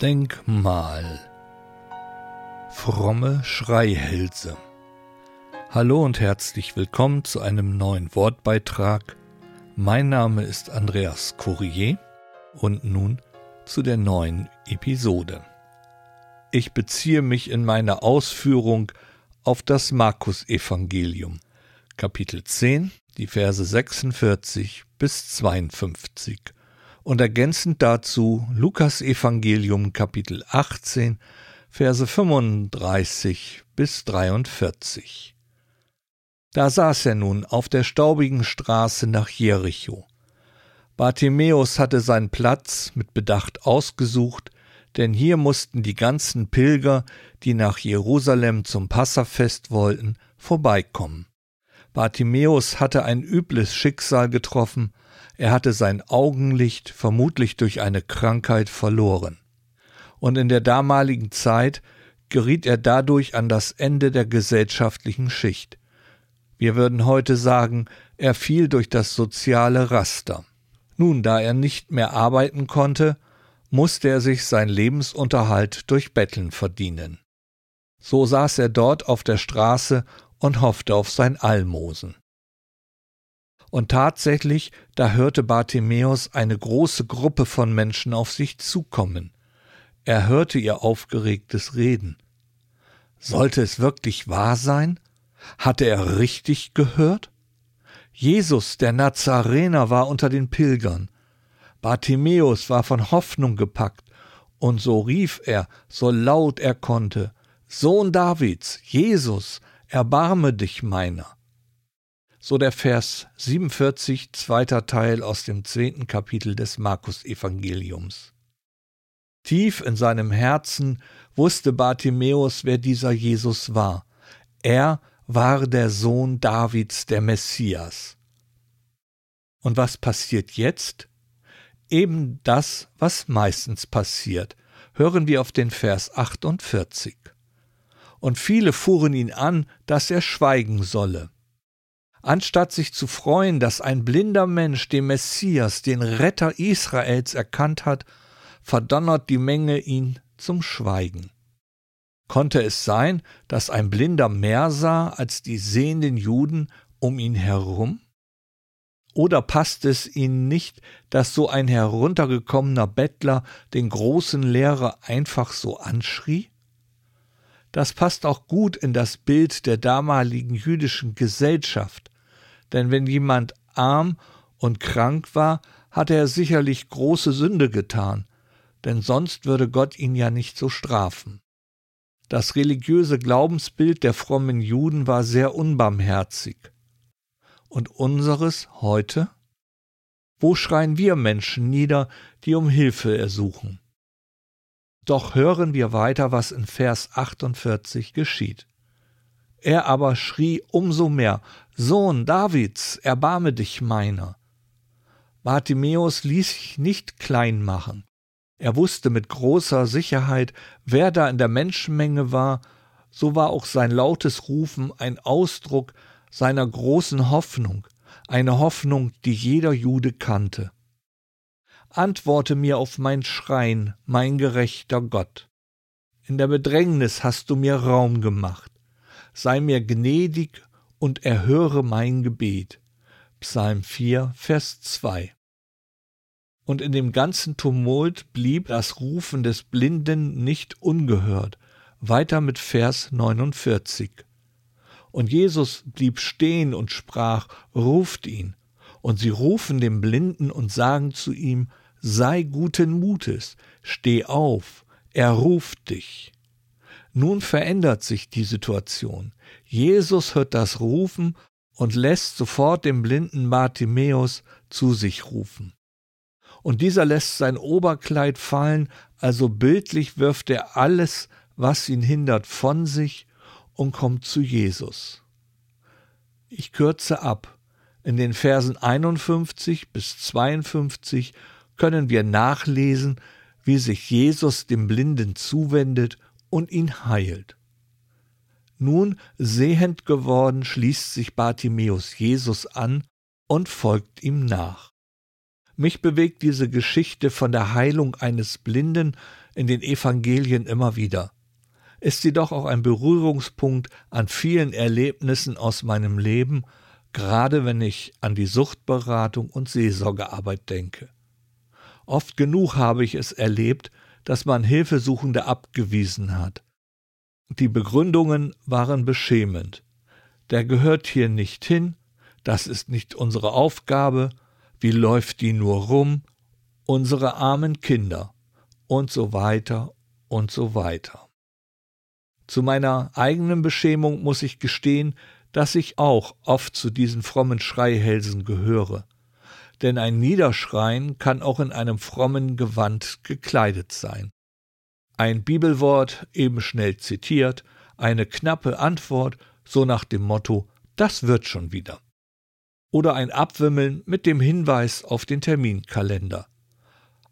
Denkmal. Fromme Schreihälse. Hallo und herzlich willkommen zu einem neuen Wortbeitrag. Mein Name ist Andreas Courier und nun zu der neuen Episode. Ich beziehe mich in meiner Ausführung auf das Markus-Evangelium, Kapitel 10, die Verse 46 bis 52 und ergänzend dazu Lukas Evangelium Kapitel 18 Verse 35 bis 43. Da saß er nun auf der staubigen Straße nach Jericho. Bartimäus hatte seinen Platz mit Bedacht ausgesucht, denn hier mussten die ganzen Pilger, die nach Jerusalem zum Passafest wollten, vorbeikommen. Bartimäus hatte ein übles Schicksal getroffen, er hatte sein Augenlicht vermutlich durch eine Krankheit verloren. Und in der damaligen Zeit geriet er dadurch an das Ende der gesellschaftlichen Schicht. Wir würden heute sagen, er fiel durch das soziale Raster. Nun, da er nicht mehr arbeiten konnte, musste er sich sein Lebensunterhalt durch Betteln verdienen. So saß er dort auf der Straße und hoffte auf sein Almosen. Und tatsächlich, da hörte Bartimäus eine große Gruppe von Menschen auf sich zukommen. Er hörte ihr aufgeregtes Reden. Sollte es wirklich wahr sein? Hatte er richtig gehört? Jesus, der Nazarener, war unter den Pilgern. Bartimäus war von Hoffnung gepackt, und so rief er, so laut er konnte, Sohn Davids, Jesus, erbarme dich meiner so der Vers 47, zweiter Teil aus dem zehnten Kapitel des Markus-Evangeliums. Tief in seinem Herzen wusste Bartimäus, wer dieser Jesus war. Er war der Sohn Davids, der Messias. Und was passiert jetzt? Eben das, was meistens passiert. Hören wir auf den Vers 48. Und viele fuhren ihn an, dass er schweigen solle. Anstatt sich zu freuen, dass ein blinder Mensch den Messias, den Retter Israels erkannt hat, verdonnert die Menge ihn zum Schweigen. Konnte es sein, dass ein Blinder mehr sah als die sehenden Juden um ihn herum? Oder passte es ihnen nicht, dass so ein heruntergekommener Bettler den großen Lehrer einfach so anschrie? Das passt auch gut in das Bild der damaligen jüdischen Gesellschaft, denn wenn jemand arm und krank war, hatte er sicherlich große Sünde getan, denn sonst würde Gott ihn ja nicht so strafen. Das religiöse Glaubensbild der frommen Juden war sehr unbarmherzig. Und unseres heute? Wo schreien wir Menschen nieder, die um Hilfe ersuchen? Doch hören wir weiter, was in Vers 48 geschieht. Er aber schrie umso mehr, Sohn Davids, erbarme dich meiner. Bartimäus ließ sich nicht klein machen. Er wusste mit großer Sicherheit, wer da in der Menschenmenge war, so war auch sein lautes Rufen ein Ausdruck seiner großen Hoffnung, eine Hoffnung, die jeder Jude kannte. Antworte mir auf mein Schreien, mein gerechter Gott. In der Bedrängnis hast du mir Raum gemacht sei mir gnädig und erhöre mein Gebet. Psalm 4, Vers 2. Und in dem ganzen Tumult blieb das Rufen des Blinden nicht ungehört. Weiter mit Vers 49. Und Jesus blieb stehen und sprach, ruft ihn. Und sie rufen den Blinden und sagen zu ihm, sei guten Mutes, steh auf, er ruft dich. Nun verändert sich die Situation. Jesus hört das Rufen und lässt sofort den blinden Bartimäus zu sich rufen. Und dieser lässt sein Oberkleid fallen, also bildlich wirft er alles, was ihn hindert, von sich und kommt zu Jesus. Ich kürze ab. In den Versen 51 bis 52 können wir nachlesen, wie sich Jesus dem Blinden zuwendet und ihn heilt. Nun, sehend geworden, schließt sich Bartimäus Jesus an und folgt ihm nach. Mich bewegt diese Geschichte von der Heilung eines Blinden, in den Evangelien immer wieder, ist jedoch auch ein Berührungspunkt an vielen Erlebnissen aus meinem Leben, gerade wenn ich an die Suchtberatung und Seelsorgearbeit denke. Oft genug habe ich es erlebt, dass man Hilfesuchende abgewiesen hat. Die Begründungen waren beschämend. Der gehört hier nicht hin, das ist nicht unsere Aufgabe, wie läuft die nur rum, unsere armen Kinder und so weiter und so weiter. Zu meiner eigenen Beschämung muss ich gestehen, dass ich auch oft zu diesen frommen Schreihälsen gehöre. Denn ein Niederschreien kann auch in einem frommen Gewand gekleidet sein. Ein Bibelwort eben schnell zitiert, eine knappe Antwort, so nach dem Motto, das wird schon wieder. Oder ein Abwimmeln mit dem Hinweis auf den Terminkalender.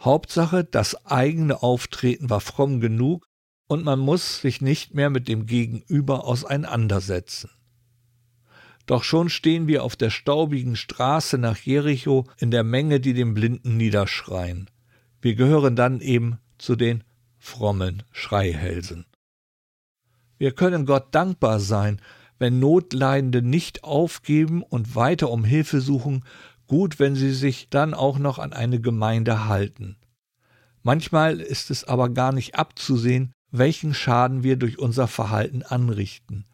Hauptsache, das eigene Auftreten war fromm genug und man muss sich nicht mehr mit dem Gegenüber auseinandersetzen. Doch schon stehen wir auf der staubigen Straße nach Jericho in der Menge, die den Blinden niederschreien. Wir gehören dann eben zu den frommen Schreihälsen. Wir können Gott dankbar sein, wenn Notleidende nicht aufgeben und weiter um Hilfe suchen, gut, wenn sie sich dann auch noch an eine Gemeinde halten. Manchmal ist es aber gar nicht abzusehen, welchen Schaden wir durch unser Verhalten anrichten.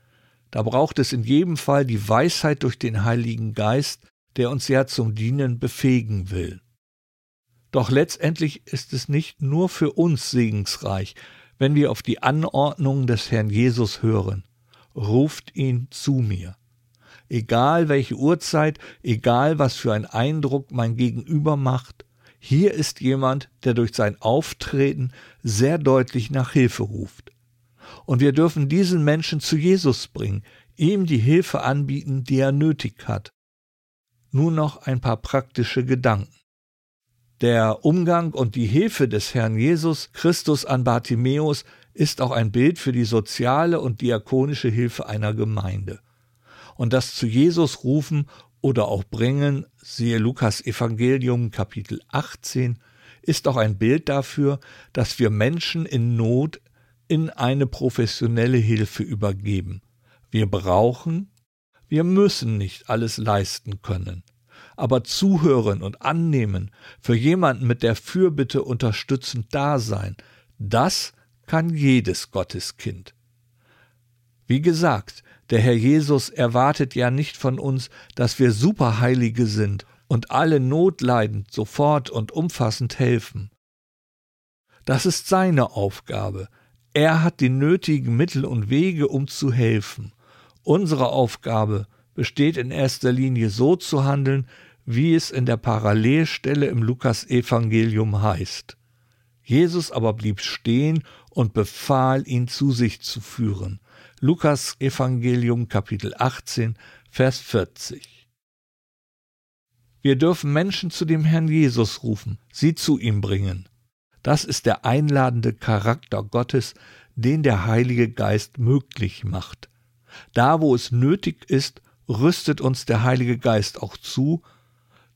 Da braucht es in jedem Fall die Weisheit durch den Heiligen Geist, der uns ja zum Dienen befähigen will. Doch letztendlich ist es nicht nur für uns segensreich, wenn wir auf die Anordnungen des Herrn Jesus hören. Ruft ihn zu mir. Egal welche Uhrzeit, egal was für ein Eindruck mein Gegenüber macht, hier ist jemand, der durch sein Auftreten sehr deutlich nach Hilfe ruft. Und wir dürfen diesen Menschen zu Jesus bringen, ihm die Hilfe anbieten, die er nötig hat. Nun noch ein paar praktische Gedanken. Der Umgang und die Hilfe des Herrn Jesus Christus an Bartimäus ist auch ein Bild für die soziale und diakonische Hilfe einer Gemeinde. Und das zu Jesus rufen oder auch bringen, siehe Lukas Evangelium Kapitel 18, ist auch ein Bild dafür, dass wir Menschen in Not in eine professionelle Hilfe übergeben. Wir brauchen, wir müssen nicht alles leisten können. Aber zuhören und annehmen, für jemanden mit der Fürbitte unterstützend da sein, das kann jedes Gotteskind. Wie gesagt, der Herr Jesus erwartet ja nicht von uns, dass wir Superheilige sind und alle notleidend sofort und umfassend helfen. Das ist seine Aufgabe, er hat die nötigen Mittel und Wege, um zu helfen. Unsere Aufgabe besteht in erster Linie so zu handeln, wie es in der Parallelstelle im Lukas-Evangelium heißt. Jesus aber blieb stehen und befahl, ihn zu sich zu führen. Lukas Evangelium Kapitel 18, Vers 40. Wir dürfen Menschen zu dem Herrn Jesus rufen, sie zu ihm bringen. Das ist der einladende Charakter Gottes, den der Heilige Geist möglich macht. Da, wo es nötig ist, rüstet uns der Heilige Geist auch zu,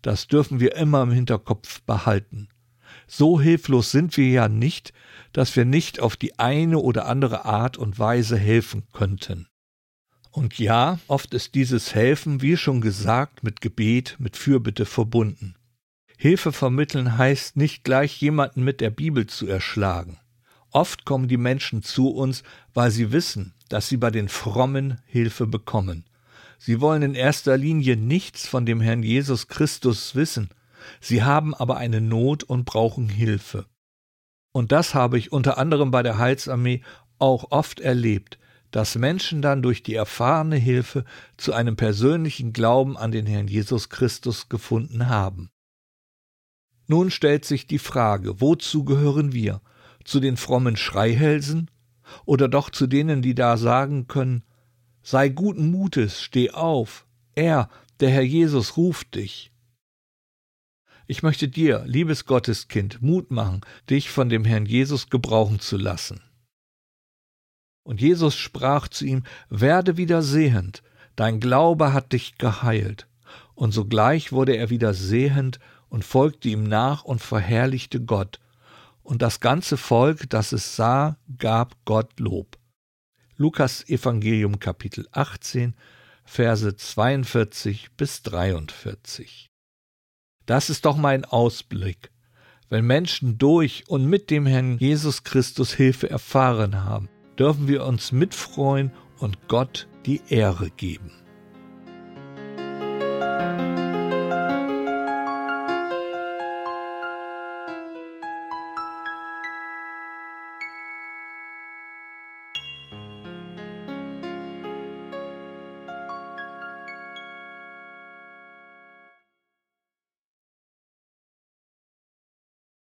das dürfen wir immer im Hinterkopf behalten. So hilflos sind wir ja nicht, dass wir nicht auf die eine oder andere Art und Weise helfen könnten. Und ja, oft ist dieses Helfen, wie schon gesagt, mit Gebet, mit Fürbitte verbunden. Hilfe vermitteln heißt nicht gleich jemanden mit der Bibel zu erschlagen. Oft kommen die Menschen zu uns, weil sie wissen, dass sie bei den Frommen Hilfe bekommen. Sie wollen in erster Linie nichts von dem Herrn Jesus Christus wissen, sie haben aber eine Not und brauchen Hilfe. Und das habe ich unter anderem bei der Heilsarmee auch oft erlebt, dass Menschen dann durch die erfahrene Hilfe zu einem persönlichen Glauben an den Herrn Jesus Christus gefunden haben. Nun stellt sich die Frage, wozu gehören wir? Zu den frommen Schreihälsen? Oder doch zu denen, die da sagen können, sei guten Mutes, steh auf, er, der Herr Jesus, ruft dich. Ich möchte dir, liebes Gotteskind, Mut machen, dich von dem Herrn Jesus gebrauchen zu lassen. Und Jesus sprach zu ihm, werde wieder sehend, dein Glaube hat dich geheilt. Und sogleich wurde er wieder sehend und folgte ihm nach und verherrlichte Gott. und das ganze Volk, das es sah, gab Gott Lob. Lukas Evangelium Kapitel 18, Verse 42 bis 43. Das ist doch mein Ausblick. Wenn Menschen durch und mit dem Herrn Jesus Christus Hilfe erfahren haben, dürfen wir uns mitfreuen und Gott die Ehre geben.